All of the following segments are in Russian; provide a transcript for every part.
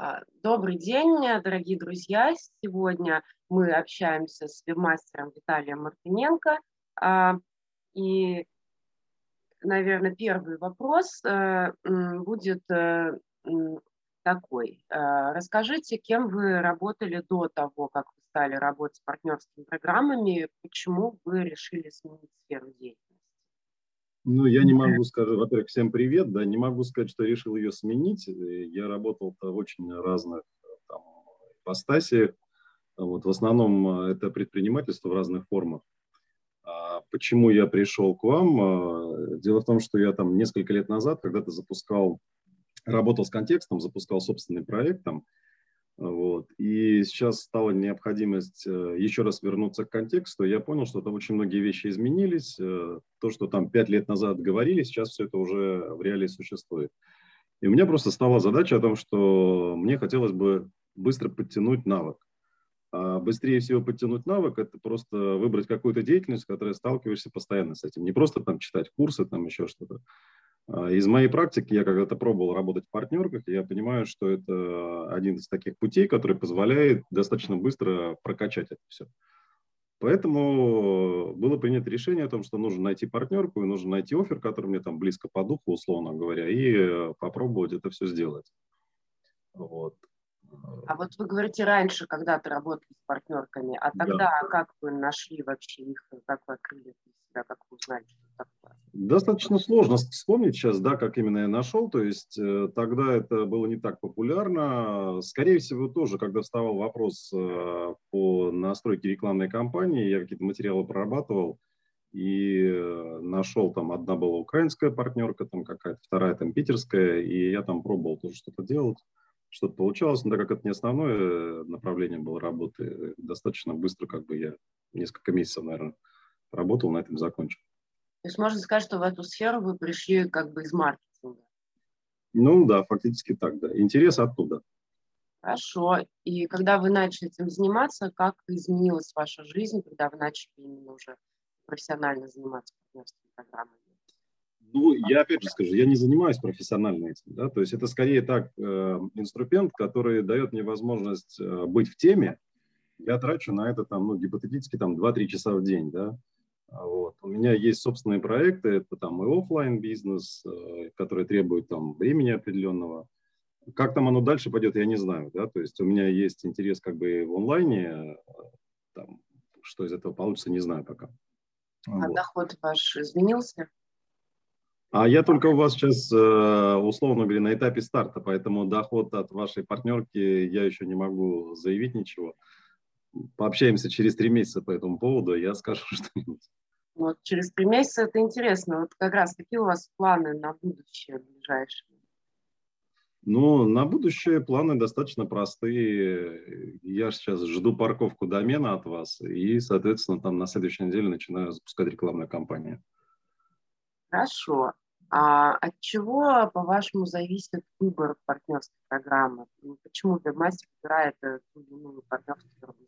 А, добрый день, дорогие друзья. Сегодня мы общаемся с вебмастером Виталием Мартыненко. А, и, наверное, первый вопрос э, будет э, такой. А, расскажите, кем вы работали до того, как вы стали работать с партнерскими программами, почему вы решили сменить сферу деятельности? Ну, я не могу сказать, во-первых, всем привет, да, не могу сказать, что решил ее сменить. Я работал в очень разных там, ипостасиях. Вот, в основном э, это предпринимательство в разных формах. А почему я пришел к вам? А, дело в том, что я там несколько лет назад когда-то запускал, работал с контекстом, запускал собственный проект там, вот. И сейчас стала необходимость э, еще раз вернуться к контексту. Я понял, что там очень многие вещи изменились. Э, то, что там пять лет назад говорили, сейчас все это уже в реалии существует. И у меня просто стала задача о том, что мне хотелось бы быстро подтянуть навык. А быстрее всего подтянуть навык – это просто выбрать какую-то деятельность, с которой сталкиваешься постоянно с этим. Не просто там читать курсы, там еще что-то, из моей практики, я когда-то пробовал работать в партнерках, я понимаю, что это один из таких путей, который позволяет достаточно быстро прокачать это все. Поэтому было принято решение о том, что нужно найти партнерку и нужно найти офер, который мне там близко по духу, условно говоря, и попробовать это все сделать. Вот. А вот вы говорите, раньше когда-то работали с партнерками, а тогда да. как вы нашли вообще их, как вы открыли себя, как вы что такое? Достаточно сложно вспомнить сейчас, да, как именно я нашел. То есть э, тогда это было не так популярно. Скорее всего, тоже, когда вставал вопрос э, по настройке рекламной кампании, я какие-то материалы прорабатывал и э, нашел там, одна была украинская партнерка, там какая-то, вторая там питерская, и я там пробовал тоже что-то делать что-то получалось, но так как это не основное направление было работы, достаточно быстро как бы я несколько месяцев, наверное, работал, на этом закончил. То есть можно сказать, что в эту сферу вы пришли как бы из маркетинга? Ну да, фактически так, да. Интерес оттуда. Хорошо. И когда вы начали этим заниматься, как изменилась ваша жизнь, когда вы начали именно уже профессионально заниматься партнерскими программами? Ну, я опять же скажу, я не занимаюсь профессионально этим, да, то есть это скорее так э, инструмент, который дает мне возможность э, быть в теме. Я трачу на это там, ну, гипотетически там 2-3 часа в день, да. А вот. У меня есть собственные проекты, это там и офлайн бизнес, э, который требует там времени определенного. Как там оно дальше пойдет, я не знаю, да, то есть у меня есть интерес как бы в онлайне, э, там, что из этого получится, не знаю пока. А вот. доход ваш изменился? А я только у вас сейчас, э, условно говоря, на этапе старта, поэтому доход от вашей партнерки я еще не могу заявить ничего. Пообщаемся через три месяца по этому поводу, я скажу что-нибудь. Вот через три месяца это интересно. Вот как раз какие у вас планы на будущее ближайшее? Ну, на будущее планы достаточно простые. Я сейчас жду парковку домена от вас и, соответственно, там на следующей неделе начинаю запускать рекламную кампанию. Хорошо. А от чего, по-вашему, зависит выбор партнерской программы? Ну, почему вебмастер выбирает ту или иную партнерскую программу?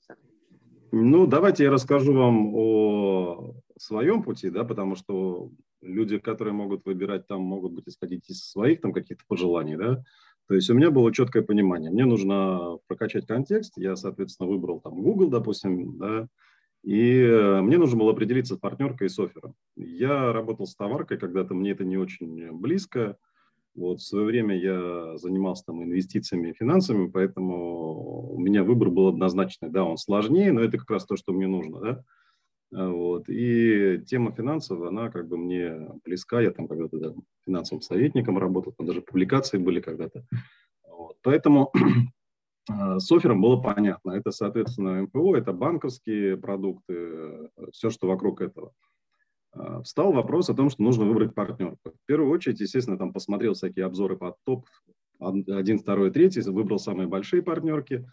Ну, давайте я расскажу вам о своем пути, да, потому что люди, которые могут выбирать там, могут быть исходить из своих там каких-то пожеланий, да. То есть у меня было четкое понимание. Мне нужно прокачать контекст. Я, соответственно, выбрал там Google, допустим, да, и э, мне нужно было определиться с партнеркой и с оффером. Я работал с товаркой, когда-то мне это не очень близко. Вот, в свое время я занимался там инвестициями и финансами, поэтому у меня выбор был однозначный. Да, он сложнее, но это как раз то, что мне нужно. Да? А, вот. И тема финансов, она как бы мне близка. Я там когда-то да, финансовым советником работал, там даже публикации были когда-то. Вот. Поэтому с оффером было понятно. Это, соответственно, МПО, это банковские продукты, все, что вокруг этого. А, встал вопрос о том, что нужно выбрать партнерку. В первую очередь, естественно, там посмотрел всякие обзоры под топ, один, второй, третий, выбрал самые большие партнерки,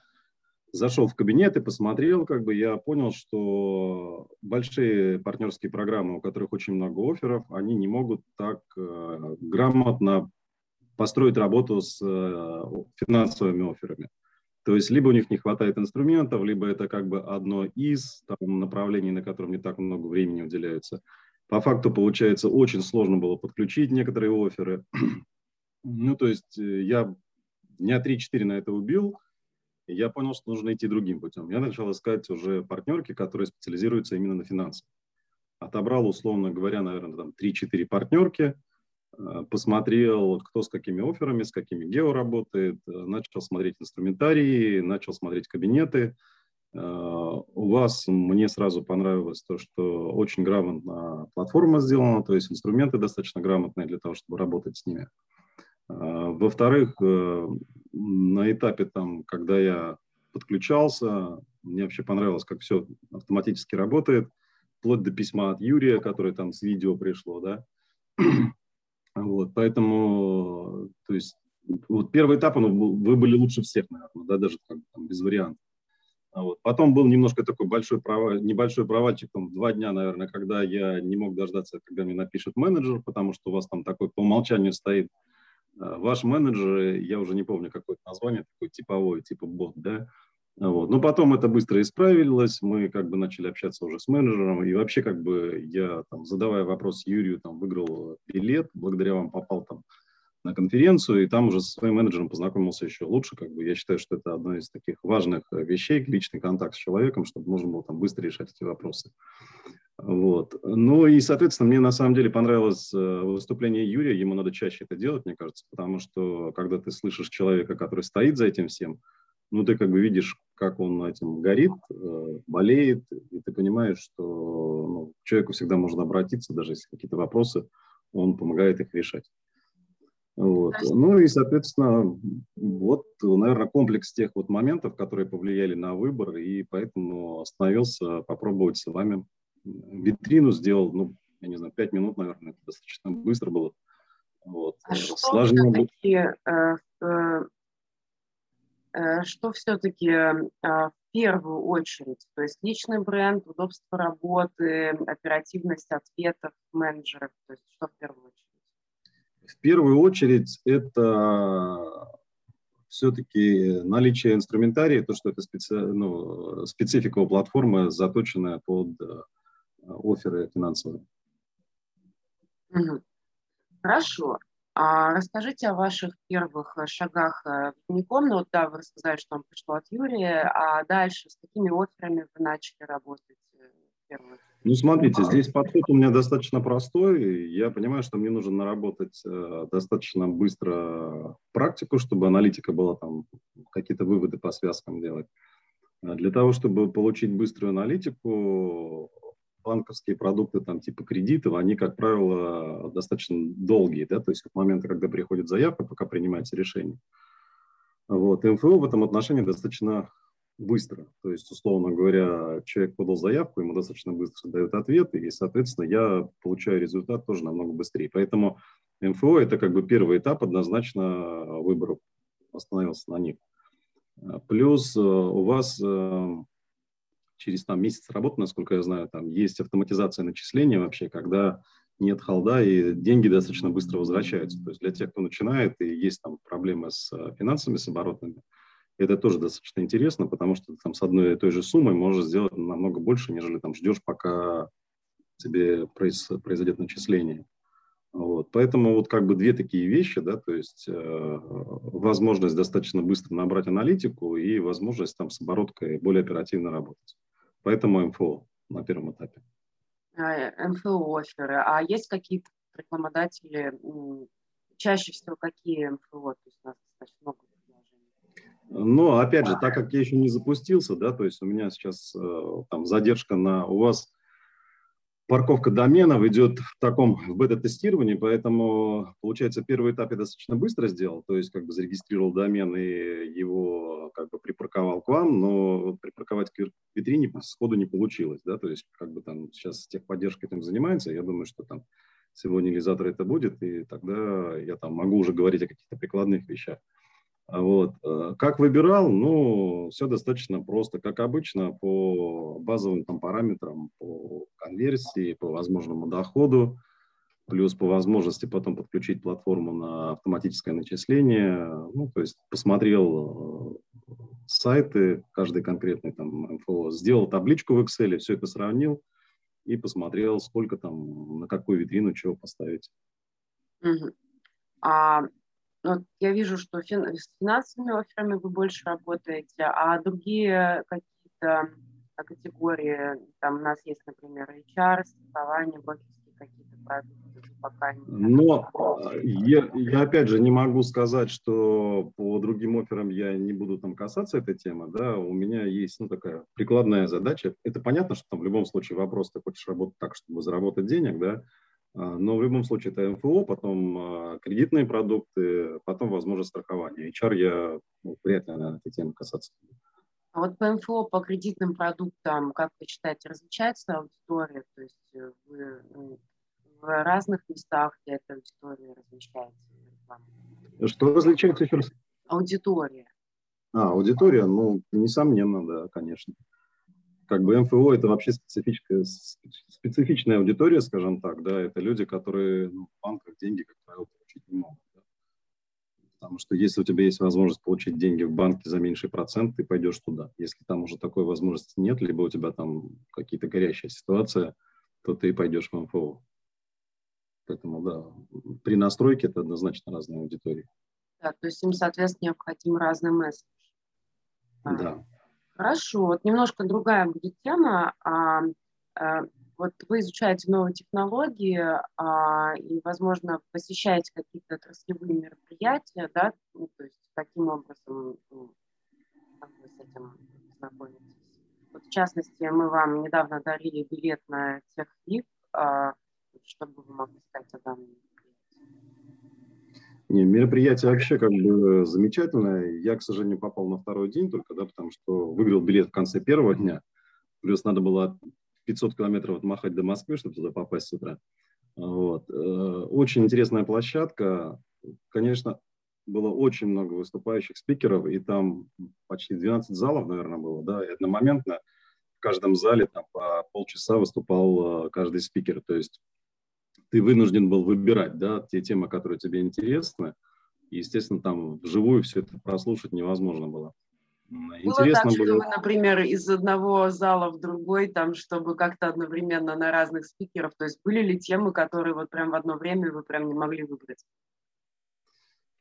зашел в кабинет и посмотрел, как бы я понял, что большие партнерские программы, у которых очень много офферов, они не могут так э, грамотно построить работу с э, финансовыми офферами. То есть либо у них не хватает инструментов, либо это как бы одно из там, направлений, на котором не так много времени уделяется. По факту, получается, очень сложно было подключить некоторые оферы. ну, то есть э, я дня 3-4 на это убил, и я понял, что нужно идти другим путем. Я начал искать уже партнерки, которые специализируются именно на финансах. Отобрал, условно говоря, наверное, там 3-4 партнерки, посмотрел, кто с какими офферами, с какими гео работает, э, начал смотреть инструментарии, начал смотреть кабинеты, Э, у вас мне сразу понравилось то, что очень грамотно платформа сделана, то есть инструменты достаточно грамотные для того, чтобы работать с ними. Э, во-вторых, э, на этапе, там, когда я подключался, мне вообще понравилось, как все автоматически работает, вплоть до письма от Юрия, которое там с видео пришло, да. Вот, поэтому, то есть, вот первый этап, ну, вы были лучше всех, наверное, да, даже там, без вариантов. А вот. Потом был немножко такой большой провал, небольшой провальчик, там, два дня, наверное, когда я не мог дождаться, когда мне напишет менеджер, потому что у вас там такой по умолчанию стоит э, ваш менеджер, я уже не помню какое название, такой типовой, типа бот, да. Вот. Но потом это быстро исправилось, мы как бы начали общаться уже с менеджером, и вообще как бы я, там, задавая вопрос Юрию, там, выиграл билет, благодаря вам попал там на конференцию, и там уже со своим менеджером познакомился еще лучше. Как бы я считаю, что это одно из таких важных вещей, личный контакт с человеком, чтобы можно было там быстро решать эти вопросы. Вот. Ну и, соответственно, мне на самом деле понравилось э, выступление Юрия. Ему надо чаще это делать, мне кажется, потому что когда ты слышишь человека, который стоит за этим всем, ну ты как бы видишь, как он этим горит, э, болеет, и ты понимаешь, что ну, к человеку всегда можно обратиться, даже если какие-то вопросы, он помогает их решать. Вот. Ну и, соответственно, вот, наверное, комплекс тех вот моментов, которые повлияли на выбор, и поэтому остановился попробовать с вами. Витрину сделал, ну, я не знаю, пять минут, наверное, это достаточно быстро было. Вот. А что э, э, э, что все-таки э, в первую очередь, то есть личный бренд, удобство работы, оперативность ответов менеджеров, то есть что в первую очередь? В первую очередь это все-таки наличие инструментария, то, что это специ... ну, специфика у платформы, заточенная под э, оферы финансовые. Хорошо. А расскажите о ваших первых шагах в Уником. Ну, вот, да, вы рассказали, что вам пришло от Юрия. А дальше с какими офферами вы начали работать э, в первую ну, смотрите, здесь подход у меня достаточно простой. Я понимаю, что мне нужно наработать э, достаточно быстро практику, чтобы аналитика была там, какие-то выводы по связкам делать. А для того, чтобы получить быструю аналитику, банковские продукты там типа кредитов, они, как правило, достаточно долгие, да, то есть от момента, когда приходит заявка, пока принимается решение. Вот. МФО в этом отношении достаточно быстро. То есть, условно говоря, человек подал заявку, ему достаточно быстро дают ответ, и, соответственно, я получаю результат тоже намного быстрее. Поэтому МФО – это как бы первый этап однозначно выборов. Остановился на них. Плюс э, у вас э, через там, месяц работы, насколько я знаю, там есть автоматизация начисления вообще, когда нет холда, и деньги достаточно быстро возвращаются. То есть для тех, кто начинает, и есть там проблемы с э, финансами, с оборотными, это тоже достаточно интересно, потому что там с одной и той же суммой можешь сделать намного больше, нежели там ждешь, пока тебе произойдет начисление. Вот. Поэтому вот как бы две такие вещи, да, то есть э, возможность достаточно быстро набрать аналитику и возможность там с обороткой более оперативно работать. Поэтому МФО на первом этапе. А, МФО оферы. А есть какие-то рекламодатели, чаще всего какие МФО? То есть у нас достаточно много но, опять же, так как я еще не запустился, да, то есть у меня сейчас э, там задержка на... У вас парковка доменов идет в таком в бета-тестировании, поэтому, получается, первый этап я достаточно быстро сделал, то есть как бы зарегистрировал домен и его как бы припарковал к вам, но припарковать к витрине сходу не получилось, да, то есть как бы там сейчас техподдержка этим занимается, я думаю, что там сегодня или завтра это будет, и тогда я там могу уже говорить о каких-то прикладных вещах. Вот. Э, как выбирал? Ну, все достаточно просто, как обычно, по базовым там, параметрам, по конверсии, по возможному доходу, плюс по возможности потом подключить платформу на автоматическое начисление. Ну, то есть посмотрел э, сайты, каждый конкретный там МФО, сделал табличку в Excel, все это сравнил и посмотрел, сколько там, на какую витрину чего поставить. Угу. А Вот я вижу, что фин, с финансовыми офферами вы больше работаете, а другие какие-то категории, там у нас есть, например, HR, страхование, брокерские какие-то продукты, пока не... Но я, я опять же не могу сказать, что по другим офферам я не буду там касаться этой темы, да, у меня есть, ну, такая прикладная задача. Это понятно, что там в любом случае вопрос, ты хочешь работать так, чтобы заработать денег, да, а, но в любом случае это МФО, потом а, кредитные продукты, потом, возможно, страхование. HR я ну, вряд ли на этой теме касаться А вот по МФО, по кредитным продуктам, как вы считаете, различается аудитория? То есть э, вы ну, в разных местах, где эта аудитория размещается? Что различается еще раз? Аудитория. А, аудитория, ну, несомненно, да, конечно. Как бы МФО это вообще специфическая, специфичная аудитория, скажем так, да, это люди, которые ну, в банках деньги, как правило, получить не могут. Да? Потому что если у тебя есть возможность получить деньги в банке за меньший процент, ты пойдешь туда. Если там уже такой возможности нет, либо у тебя там какие-то горящая ситуация, то ты пойдешь в МФО. Поэтому, да, при настройке это однозначно разные аудитории. Да, то есть им, соответственно, необходим разный месседж. А, да. Хорошо, вот немножко другая будет тема. А, а, вот вы изучаете новые технологии а, и, возможно, посещаете какие-то отраслевые мероприятия, да, ну, то есть каким образом ну, как вы с этим знакомитесь? Вот, в частности, мы вам недавно дарили билет на техлифт, а, что бы вы могли сказать о данном не, мероприятие вообще как бы замечательное. Я, к сожалению, попал на второй день только, да, потому что выиграл билет в конце первого дня. Плюс надо было 500 километров отмахать до Москвы, чтобы туда попасть с утра. Вот. Э, очень интересная площадка. Конечно, было очень много выступающих спикеров, и там почти 12 залов, наверное, было, да, и одномоментно в каждом зале там по полчаса выступал э, каждый спикер. То есть ты вынужден был выбирать, да, те темы, которые тебе интересны. И, естественно, там вживую все это прослушать невозможно было. Интересно было так, было... что вы, например, из одного зала в другой, там, чтобы как-то одновременно на разных спикеров, то есть были ли темы, которые вот прям в одно время вы прям не могли выбрать?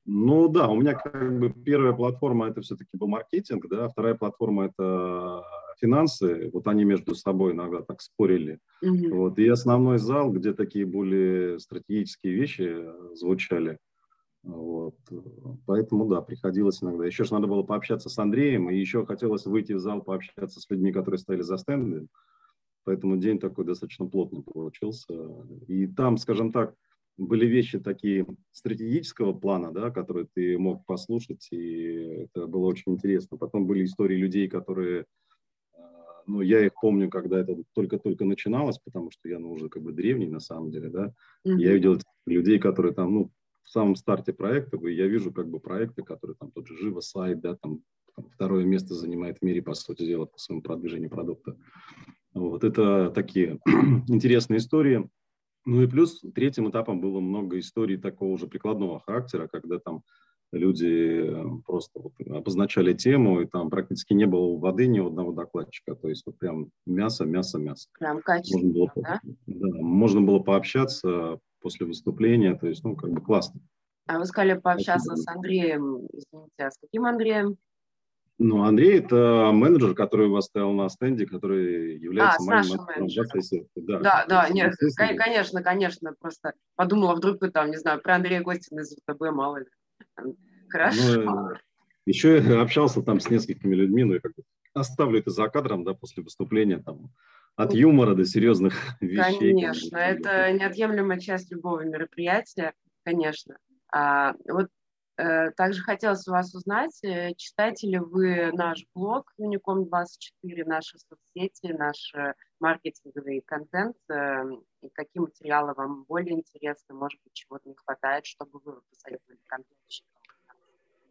Ну да, у меня как бы первая платформа это все-таки был маркетинг, да, вторая платформа это финансы, вот они между собой иногда так спорили. Mm-hmm. Вот, и основной зал, где такие более стратегические вещи звучали. Вот. Поэтому, да, приходилось иногда. Еще же надо было пообщаться с Андреем, и еще хотелось выйти в зал, пообщаться с людьми, которые стояли за стендом. Поэтому день такой достаточно плотный получился. И там, скажем так, были вещи такие стратегического плана, да, которые ты мог послушать, и это было очень интересно. Потом были истории людей, которые, э, ну, я их помню, когда это только-только начиналось, потому что я, ну, уже как бы древний на самом деле, да. Mm-hmm. Я видел людей, которые там, ну, в самом старте проекта, я вижу как бы проекты, которые там тот же Живо сайт, да, там, там второе место занимает в мире, по сути дела, по своему продвижению продукта. Вот это такие интересные истории. Ну и плюс третьим этапом было много историй такого уже прикладного характера, когда там люди э, просто вот обозначали тему, и там практически не было воды ни у одного докладчика. То есть вот прям мясо, мясо, мясо. Прям качественно, можно было, да? да? Можно было пообщаться после выступления, то есть, ну, как бы классно. А вы сказали пообщаться с Андреем, извините, а с каким Андреем? Ну, Андрей – это менеджер, который у вас стоял на стенде, который является а, моим менеджером. Да, да, да нет, конечно, конечно, просто подумала, вдруг вы там, не знаю, про Андрея Гостина из ВТБ, мало ли. Хорошо. Ну, еще я общался там с несколькими людьми, но я как бы оставлю это за кадром, да, после выступления, там, от юмора до серьезных вещей. Конечно, это неотъемлемая часть любого мероприятия, конечно. А, вот Э, также хотелось у вас узнать, э, читаете ли вы наш блог Unicom24, наши соцсети, наш э, маркетинговый контент, и какие материалы вам более интересны, может быть, чего-то не хватает, чтобы вы посоветовали контент.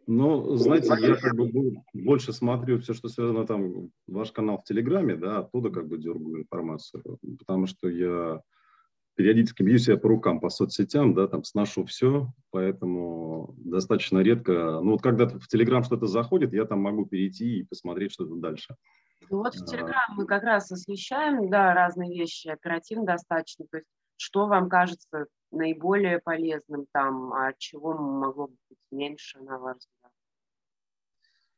Ну, знаете, я как бы больше смотрю все, что связано там, ваш канал в Телеграме, да, оттуда как бы дергаю информацию, потому что я периодически бью себя по рукам по соцсетям, да, там сношу все, поэтому достаточно редко. Ну вот когда в Телеграм что-то заходит, я там могу перейти и посмотреть что-то дальше. Ну вот в Телеграм мы как раз освещаем, да, разные вещи, оперативно достаточно. То есть что вам кажется наиболее полезным там, а чего могло быть меньше, на ваш взгляд?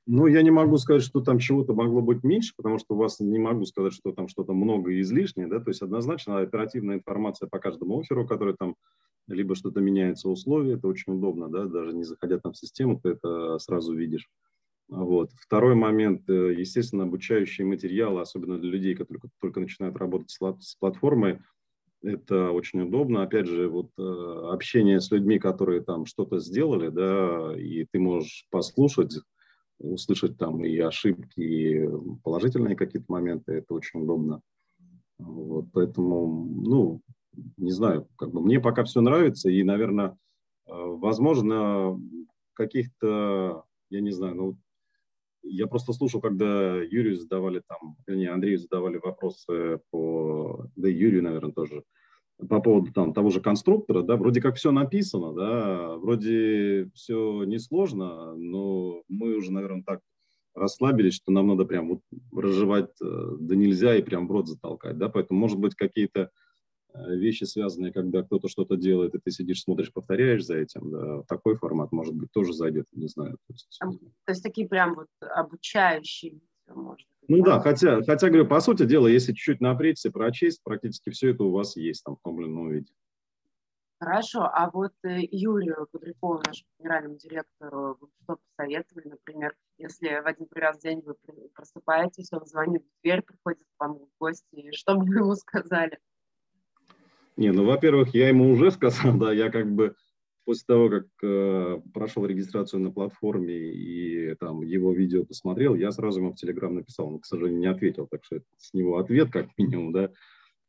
Ну, я не могу сказать, что там чего-то могло быть меньше, потому что у вас не могу сказать, что там что-то много и излишнее, да, то есть однозначно оперативная информация по каждому оферу, который там либо что-то меняется условия, это очень удобно, да, даже не заходя там в систему, ты это сразу видишь. Вот. Второй момент, э, естественно, обучающие материалы, особенно для людей, которые только начинают работать с платформой, это очень удобно. Опять же, вот э, общение с людьми, которые там что-то сделали, да, и ты можешь послушать, услышать там и ошибки, и положительные какие-то моменты, это очень удобно. Вот, поэтому, ну, не знаю, как бы мне пока все нравится, и, наверное, э, возможно, каких-то, я не знаю, ну, я просто слушал, когда Юрию задавали там, не Андрею задавали вопросы по, да и Юрию, наверное, тоже, по поводу там того же конструктора, да, вроде как все написано, да, вроде все несложно, но мы уже, наверное, так расслабились, что нам надо прям вот разжевать э, да нельзя и прям в рот затолкать, да, поэтому, может быть, какие-то э, вещи связанные, когда кто-то что-то делает, и ты сидишь, смотришь, повторяешь за этим, да, такой формат, может быть, тоже зайдет, не знаю. То есть, то есть такие прям вот обучающие может ну да, хотя, хотя, говорю, по сути дела, если чуть-чуть напрячься, прочесть, практически все это у вас есть там в том или ином виде. Хорошо, а вот э, Юрию Кудрякову, нашему генеральному директору, вы что посоветовали, например, если в один раз в день вы просыпаетесь, он звонит в дверь, приходит к вам в гости, что бы вы ему сказали? Не, ну, во-первых, я ему уже сказал, да, я как бы после того, как э, прошел регистрацию на платформе и там его видео посмотрел, я сразу ему в Телеграм написал, он, к сожалению, не ответил, так что с него ответ как минимум, да.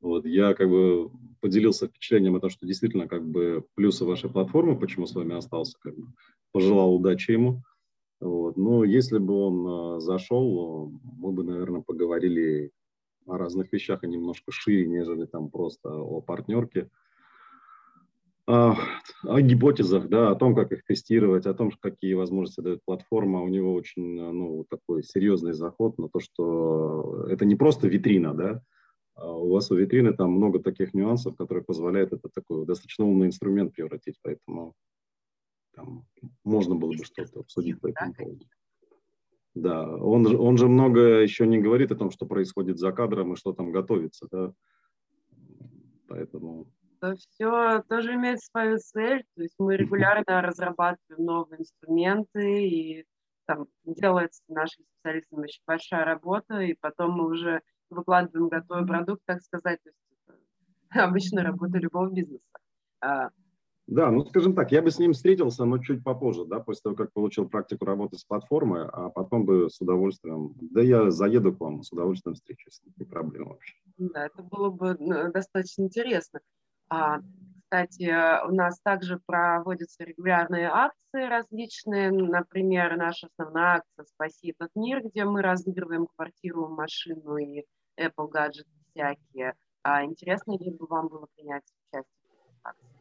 Вот, я как бы поделился впечатлением о том, что действительно как бы плюсы вашей платформы, почему с вами остался, как бы пожелал удачи ему. Вот. Но если бы он э, зашел, мы бы, наверное, поговорили о разных вещах и немножко шире, нежели там просто о партнерке о гипотезах, да, о том, как их тестировать, о том, какие возможности дает платформа. У него очень ну, такой серьезный заход на то, что это не просто витрина, да, а у вас у витрины там много таких нюансов, которые позволяют это такой достаточно умный инструмент превратить, поэтому там, можно было бы что-то обсудить по этому поводу. Да, он, он же много еще не говорит о том, что происходит за кадром и что там готовится, да, поэтому то все тоже имеет свою цель. То есть мы регулярно разрабатываем новые инструменты, и там делается нашим специалистам очень большая работа, и потом мы уже выкладываем готовый продукт, так сказать. То есть это обычная работа любого бизнеса. А, да, ну скажем так, я бы с ним встретился, но чуть попозже, да, после того, как получил практику работы с платформой, а потом бы с удовольствием, да я заеду к вам, с удовольствием встречусь, не проблема вообще. Да, это было бы ну, достаточно интересно. А, кстати, у нас также проводятся регулярные акции различные. Например, наша основная акция «Спаси этот мир», где мы разыгрываем квартиру, машину и Apple гаджеты всякие. А интересно ли бы вам было принять участие в акции?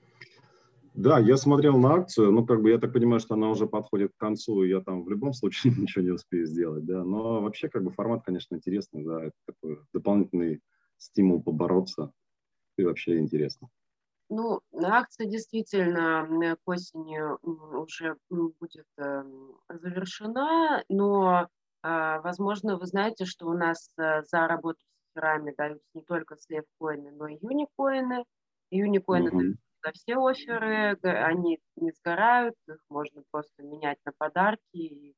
Да, я смотрел на акцию, ну, как бы я так понимаю, что она уже подходит к концу, и я там в любом случае ничего не успею сделать, да, но вообще, как бы, формат, конечно, интересный, да, это такой дополнительный стимул побороться, и вообще интересно. Ну, акция действительно к осени уже будет эм, завершена, но, а, возможно, вы знаете, что у нас э, за работу с эфирами даются не только слев-коины, но и юникоины. Юникоины mm-hmm. за все оферы, они не сгорают, их можно просто менять на подарки. И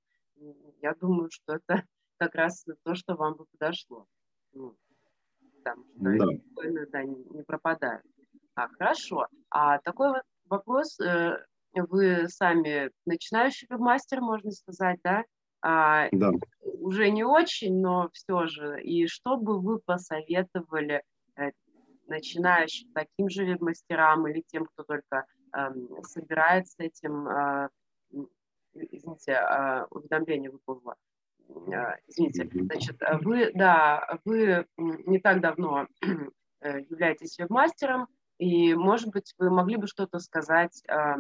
я думаю, что это как раз то, что вам бы подошло. Потому что да. юникоины да, не, не пропадают. А, хорошо. А такой вот вопрос. Э, вы сами начинающий мастер, можно сказать, да? А, да. Уже не очень, но все же. И что бы вы посоветовали э, начинающим таким же мастерам или тем, кто только э, собирается этим, э, извините, э, уведомление выплыло. Э, извините, значит, вы, да, вы не так давно э, являетесь веб-мастером, и, может быть, вы могли бы что-то сказать э,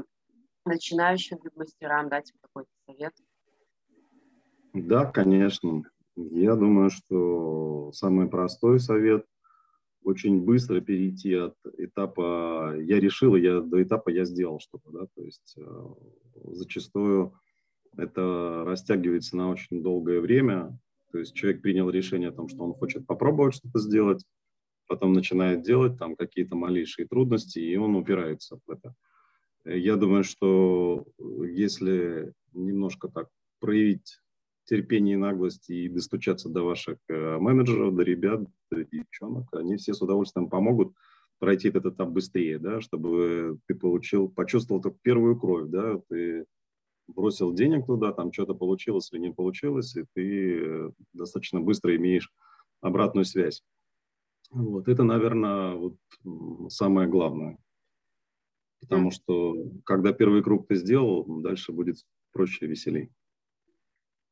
начинающим веб-мастерам, дать им какой-то совет? Да, конечно. Я думаю, что самый простой совет – очень быстро перейти от этапа «я решил», я, до этапа «я сделал что-то». Да? То есть э, зачастую это растягивается на очень долгое время. То есть человек принял решение о том, что он хочет попробовать что-то сделать, потом начинает делать там какие-то малейшие трудности, и он упирается в это. Я думаю, что если немножко так проявить терпение и наглость и достучаться до ваших э, менеджеров, до ребят, до девчонок, они все с удовольствием помогут пройти этот этап быстрее, да, чтобы ты получил, почувствовал только первую кровь, да, ты бросил денег туда, там что-то получилось или не получилось, и ты э, достаточно быстро имеешь обратную связь. Вот это, наверное, вот самое главное. Потому что когда первый круг ты сделал, дальше будет проще и веселей.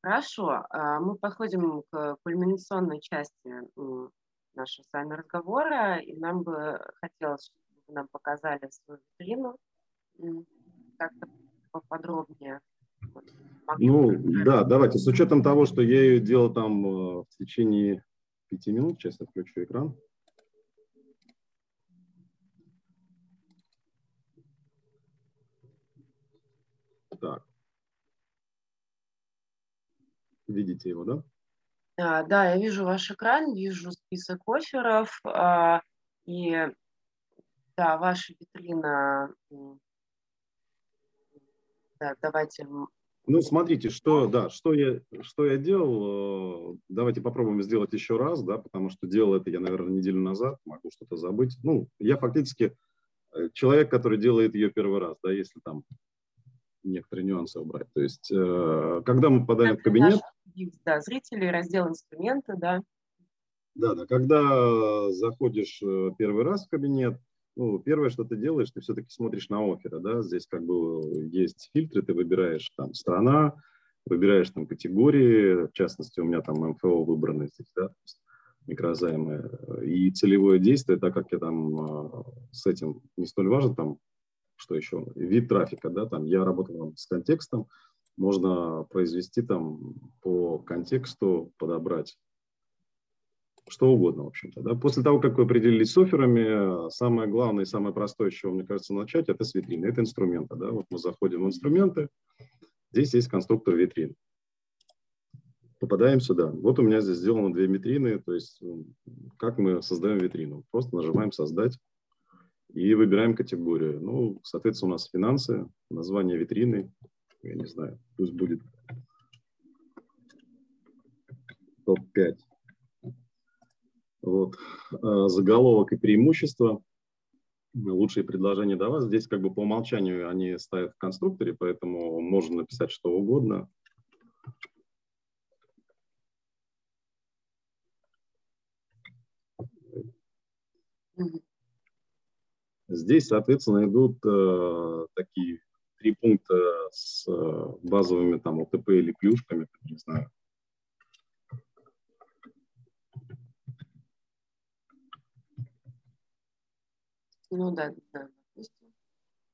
Хорошо, а, мы подходим к кульминационной части нашего с вами разговора, и нам бы хотелось, чтобы вы нам показали свою витрину, как-то поподробнее. Ну, да, давайте, с учетом того, что я ее делал там э, в течение пяти минут, сейчас я включу экран. Так. Видите его, да? А, да, я вижу ваш экран, вижу список офферов, а, и да, ваша витрина. Да, давайте. Ну, смотрите, что, да, что я, что я делал. Э, давайте попробуем сделать еще раз, да, потому что делал это я, наверное, неделю назад, могу что-то забыть. Ну, я фактически э, человек, который делает ее первый раз, да, если там некоторые нюансы убрать. То есть, э, когда мы попадаем в кабинет... Да, зрители, раздел инструменты, да. Да, да. Когда заходишь первый раз в кабинет, ну, первое, что ты делаешь, ты все-таки смотришь на оферы, да, здесь как бы есть фильтры, ты выбираешь там страна, выбираешь там категории, в частности, у меня там МФО выбраны здесь, да, микрозаймы, и целевое действие, так как я там э, с этим не столь важен, там что еще, вид трафика, да, там я работал с контекстом, можно произвести там по контексту, подобрать что угодно, в общем-то. Да? После того, как вы определились с офферами, самое главное и самое простое, с чего, мне кажется, начать, это с витрины, это инструменты. Да? Вот мы заходим в инструменты, здесь есть конструктор витрин. Попадаем сюда. Вот у меня здесь сделано две витрины, то есть как мы создаем витрину. Просто нажимаем «Создать» и выбираем категорию. Ну, соответственно, у нас финансы, название витрины, я не знаю, пусть будет топ-5. Вот. А, заголовок и преимущества. Лучшие предложения до вас. Здесь как бы по умолчанию они ставят в конструкторе, поэтому можно написать что угодно. Здесь, соответственно, идут э, такие три пункта с э, базовыми там ОТП или плюшками, не знаю. Ну да, да.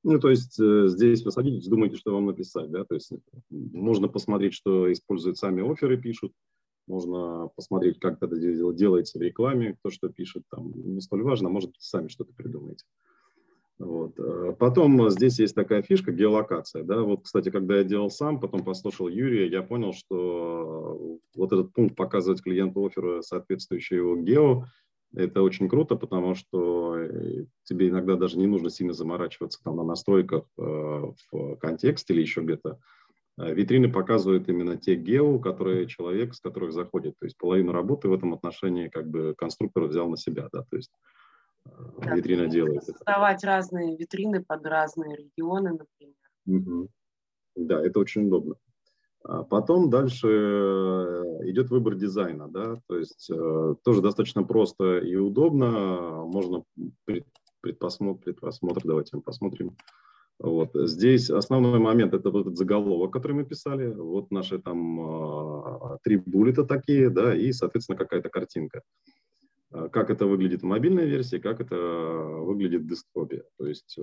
Ну, то есть э, здесь вы садитесь, думаете, что вам написать, да, то есть можно посмотреть, что используют сами оферы, пишут, можно посмотреть, как это делается в рекламе, кто что пишет, там не столь важно, может быть, сами что-то придумаете. Вот. Э, потом здесь есть такая фишка геолокация. Да? Вот, кстати, когда я делал сам, потом послушал Юрия, я понял, что вот этот пункт показывать клиенту оффера соответствующий его гео, это очень круто, потому что э, тебе иногда даже не нужно сильно заморачиваться там на настройках э, в контексте или еще где-то. Витрины показывают именно те гео, которые человек, с которых заходит. То есть половину работы в этом отношении как бы конструктор взял на себя. Да? То есть да, витрина делает. Создавать это. разные витрины под разные регионы, например. Угу. Да, это очень удобно. А потом дальше э, идет выбор дизайна, да, то есть э, тоже достаточно просто и удобно, можно предпосмотр, предпосмотр давайте посмотрим. Вот. Здесь основной момент это вот этот заголовок, который мы писали, вот наши там э, три буллета такие, да, и, соответственно, какая-то картинка. Э, как это выглядит в мобильной версии, как это выглядит в десктопе. То есть э,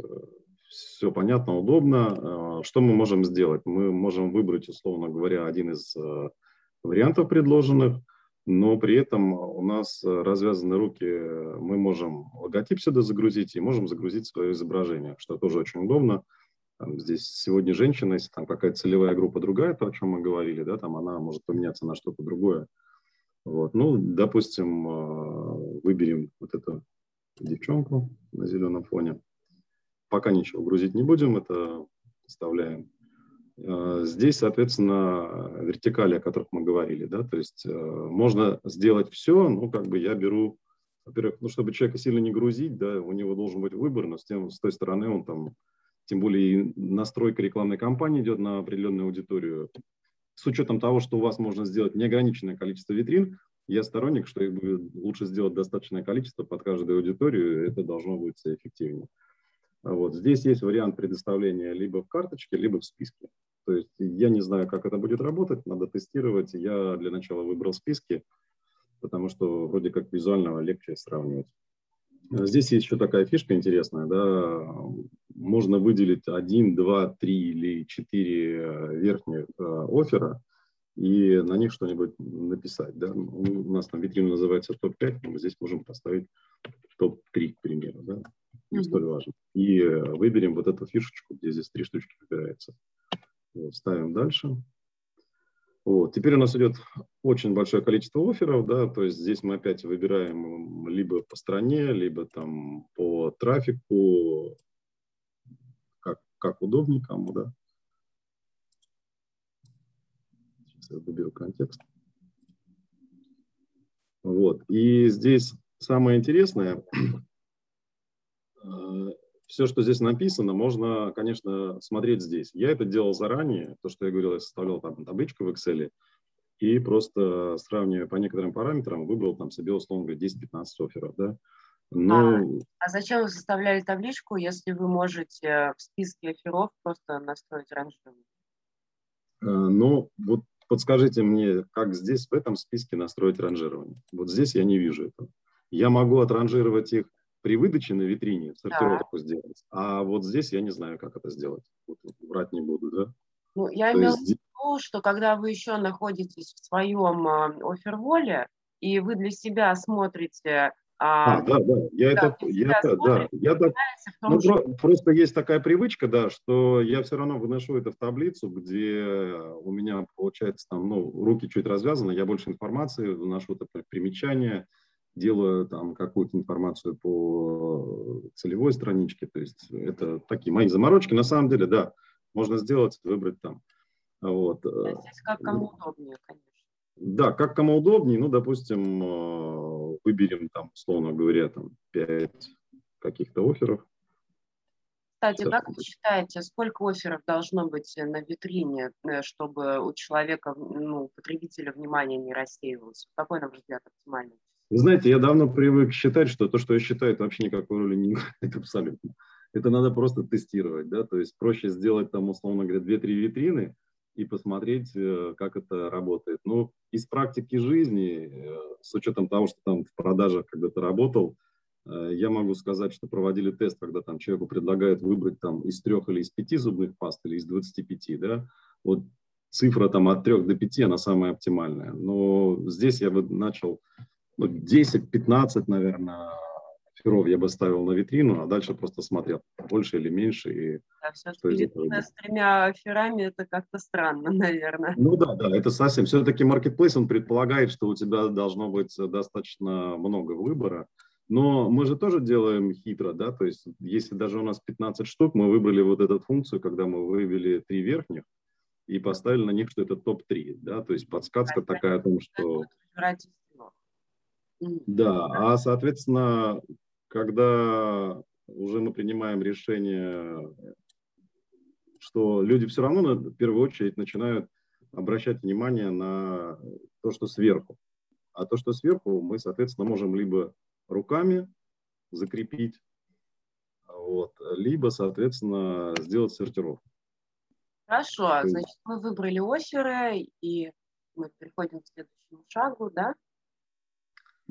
все понятно, удобно. Э, что мы можем сделать? Мы можем выбрать, условно говоря, один из вариантов предложенных. но при этом у нас развязаны руки, мы можем логотип сюда загрузить и можем загрузить свое изображение, что тоже очень удобно. Там, здесь сегодня женщина, если там какая-то целевая группа другая, то, о чем мы говорили, да, там она может поменяться на что-то другое. Вот. Ну, допустим, э, выберем вот эту девчонку на зеленом фоне. Пока ничего грузить не будем, это оставляем. Э, здесь, соответственно, вертикали, о которых мы говорили, да, то есть э, можно сделать все, ну, как бы я беру, во-первых, ну, чтобы человека сильно не грузить, да, у него должен быть выбор, но с, тем, с той стороны он там тем более настройка рекламной кампании идет на определенную аудиторию. С учетом того, что у вас можно сделать неограниченное количество витрин, я сторонник, что их лучше сделать достаточное количество под каждую аудиторию, это должно быть эффективнее. Вот. Здесь есть вариант предоставления либо в карточке, либо в списке. То есть я не знаю, как это будет работать, надо тестировать. Я для начала выбрал списки, потому что вроде как визуально легче сравнивать. Здесь есть еще такая фишка интересная, да, можно выделить один, два, три или четыре э, верхних э, оффера и на них что-нибудь написать, да. У нас там витрина называется топ-5, но мы здесь можем поставить топ-3, к примеру, да, не mm-hmm. столь важно. И э, выберем вот эту фишечку, где здесь три штучки выбирается. Вот, ставим дальше. Вот. Теперь у нас идет очень большое количество офферов, да, то есть здесь мы опять выбираем либо по стране, либо там по трафику, как, как удобнее кому, да. Сейчас я выберу контекст. Вот, и здесь самое интересное, все, что здесь написано, можно, конечно, смотреть здесь. Я это делал заранее, то, что я говорил, я составлял там табличку в Excel, и просто сравнивая по некоторым параметрам, выбрал там себе, условно говоря, 10-15 офферов, да. Но... А, а зачем вы составляли табличку, если вы можете в списке офферов просто настроить ранжирование? Э, ну, вот подскажите мне, как здесь, в этом списке настроить ранжирование? Вот здесь я не вижу этого. Я могу отранжировать их при выдаче на витрине сортировку да. сделать. А вот здесь я не знаю, как это сделать. Вот, врать не буду, да? Ну, я имела в виду, что когда вы еще находитесь в своем э, оферволе, и вы для себя смотрите а, а, да, да, я да, это, я, это, да, я так, ну, про, просто есть такая привычка, да, что я все равно выношу это в таблицу, где у меня получается там, ну, руки чуть развязаны, я больше информации выношу, это примечания, делаю там какую-то информацию по целевой страничке. То есть это такие мои заморочки. На самом деле, да, можно сделать, выбрать там. Вот. Здесь как кому удобнее, конечно. Да, как кому удобнее. Ну, допустим, э, выберем там, условно говоря, там 5 каких-то офферов. Кстати, как вы считаете, сколько офферов должно быть на витрине, э, чтобы у человека, ну, потребителя внимание не рассеивалось? Какой, на ваш взгляд, оптимальный? Вы знаете, я давно привык считать, что то, что я считаю, это вообще никакой роли не играет абсолютно. Это надо просто тестировать, да, то есть проще сделать там, условно говоря, 2-3 витрины и посмотреть, э, как это работает. Но из практики жизни, э, с учетом того, что там в продажах когда-то работал, э, я могу сказать, что проводили тест, когда там человеку предлагают выбрать там из трех или из пяти зубных паст или из 25, да, вот цифра там от трех до пяти, она самая оптимальная. Но здесь я бы начал ну, 10-15, наверное, феров я бы ставил на витрину, а дальше просто смотрел, больше или меньше. И да, все-таки с тремя ферами это как-то странно, наверное. Ну да, да, это совсем. Все-таки маркетплейс, он предполагает, что у тебя должно быть достаточно много выбора. Но мы же тоже делаем хитро, да, то есть если даже у нас 15 штук, мы выбрали вот эту функцию, когда мы вывели три верхних и поставили на них, что это топ-3, да, то есть подсказка такая о том, что... Да, а соответственно, когда уже мы принимаем решение, что люди все равно в первую очередь начинают обращать внимание на то, что сверху. А то, что сверху, мы, соответственно, можем либо руками закрепить, вот, либо, соответственно, сделать сортировку. Хорошо, значит, мы выбрали оферы, и мы переходим к следующему шагу, да?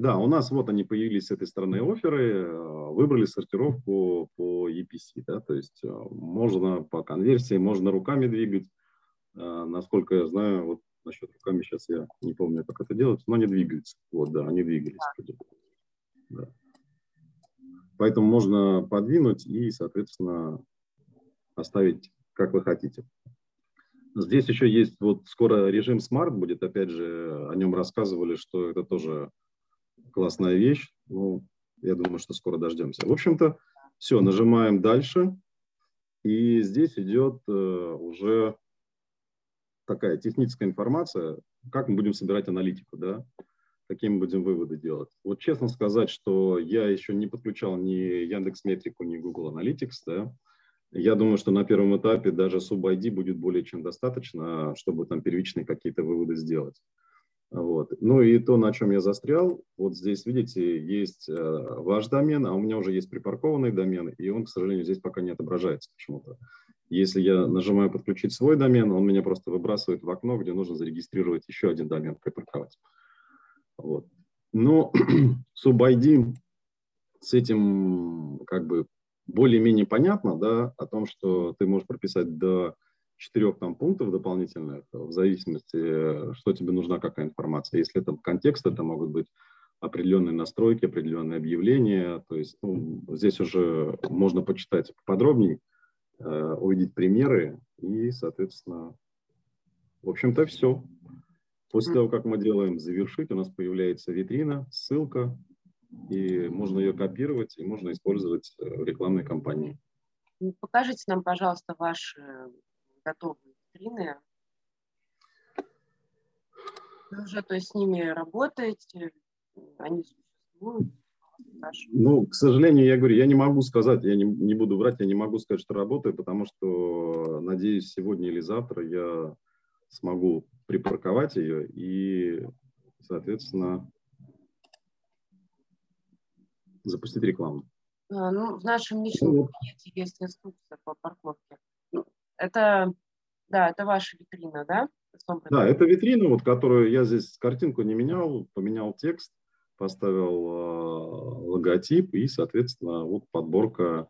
Да, у нас вот они появились с этой стороны оферы, э, выбрали сортировку по EPC, да, то есть э, можно по конверсии, можно руками двигать, насколько я знаю, вот насчет руками сейчас я не помню, как это делать, но они двигаются. Вот, да, они двигались. Да. Поэтому можно подвинуть и, соответственно, оставить, как вы хотите. Здесь еще есть, вот скоро режим Smart будет, опять же, о нем рассказывали, что это тоже классная вещь. Ну, я думаю, что скоро дождемся. В общем-то, все, нажимаем дальше. И здесь идет э, уже такая техническая информация, как мы будем собирать аналитику, да, какие мы будем выводы делать. Вот честно сказать, что я еще не подключал ни Яндекс Метрику, ни Google Analytics, да, я думаю, что на первом этапе даже SubID будет более чем достаточно, чтобы там первичные какие-то выводы сделать. Вот. Ну и то, на чем я застрял, вот здесь, видите, есть э, ваш домен, а у меня уже есть припаркованный домен, и он, к сожалению, здесь пока не отображается почему-то. Если я нажимаю «Подключить свой домен», он меня просто выбрасывает в окно, где нужно зарегистрировать еще один домен, припарковать. Вот. Но SubID с этим как бы более-менее понятно, да, о том, что ты можешь прописать до четырех там пунктов дополнительных, в зависимости, что тебе нужна, какая информация. Если это контекст, это могут быть определенные настройки, определенные объявления. То есть ну, здесь уже можно почитать подробнее, э, увидеть примеры и, соответственно, в общем-то, все. После того, как мы делаем завершить, у нас появляется витрина, ссылка, и можно ее копировать, и можно использовать в рекламной кампании. Покажите нам, пожалуйста, ваши готовые витрины. Вы уже то есть, с ними работаете, они существуют? Ну, к сожалению, я говорю, я не могу сказать, я не, не буду врать, я не могу сказать, что работаю, потому что, надеюсь, сегодня или завтра я смогу припарковать ее и, соответственно, запустить рекламу. А, ну, в нашем личном ну, кабинете есть инструкция по парковке. Это, да, это ваша витрина, да? Да, это витрина, вот, которую я здесь картинку не менял, поменял текст, поставил э, логотип и, соответственно, вот подборка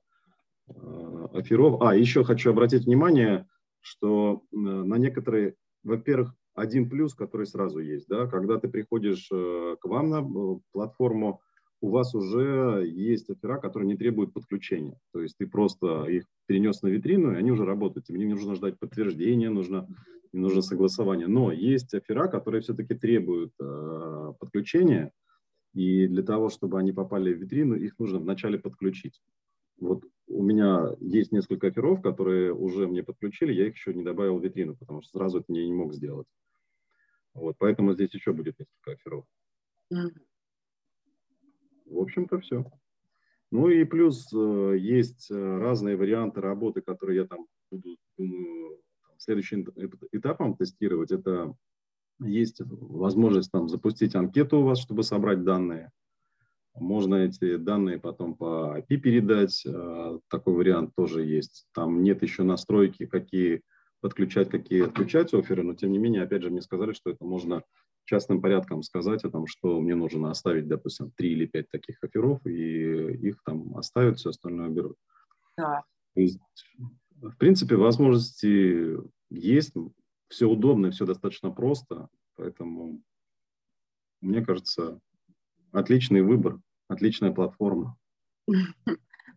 э, оферов. А, еще хочу обратить внимание, что э, на некоторые, во-первых, один плюс, который сразу есть, да, когда ты приходишь э, к вам на э, платформу, у вас уже есть оффера, которые не требуют подключения. То есть ты просто их перенес на витрину, и они уже работают. Тебе не нужно ждать подтверждения, нужно, не нужно согласование. Но есть оффера, которые все-таки требуют э, подключения, и для того, чтобы они попали в витрину, их нужно вначале подключить. Вот у меня есть несколько офферов, которые уже мне подключили, я их еще не добавил в витрину, потому что сразу это я не мог сделать. Вот, поэтому здесь еще будет несколько. Mm-hmm. В общем-то, все. Ну и плюс э, есть э, разные варианты работы, которые я там буду, думаю, следующим этапом тестировать. Это есть возможность там запустить анкету у вас, чтобы собрать данные. Можно эти данные потом по API передать. Э, такой вариант тоже есть. Там нет еще настройки, какие подключать, какие отключать оферы, но тем не менее, опять же, мне сказали, что это можно частным порядком сказать о том, что мне нужно оставить, допустим, три или пять таких оферов, и их там оставят, все остальное берут. Да. есть, в принципе, возможности есть, все удобно, все достаточно просто, поэтому, мне кажется, отличный выбор, отличная платформа.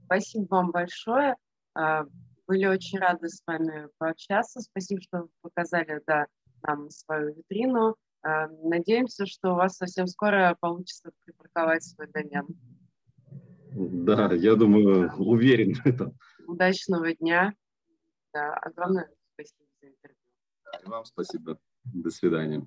Спасибо вам большое. А, были очень рады с вами пообщаться. Спасибо, что вы показали да, нам свою витрину. Э, надеемся, что у вас совсем скоро получится припарковать свой домен. Да, я думаю, уверен в этом. Удачного дня. Да, огромное спасибо за интервью. И вам спасибо. До свидания.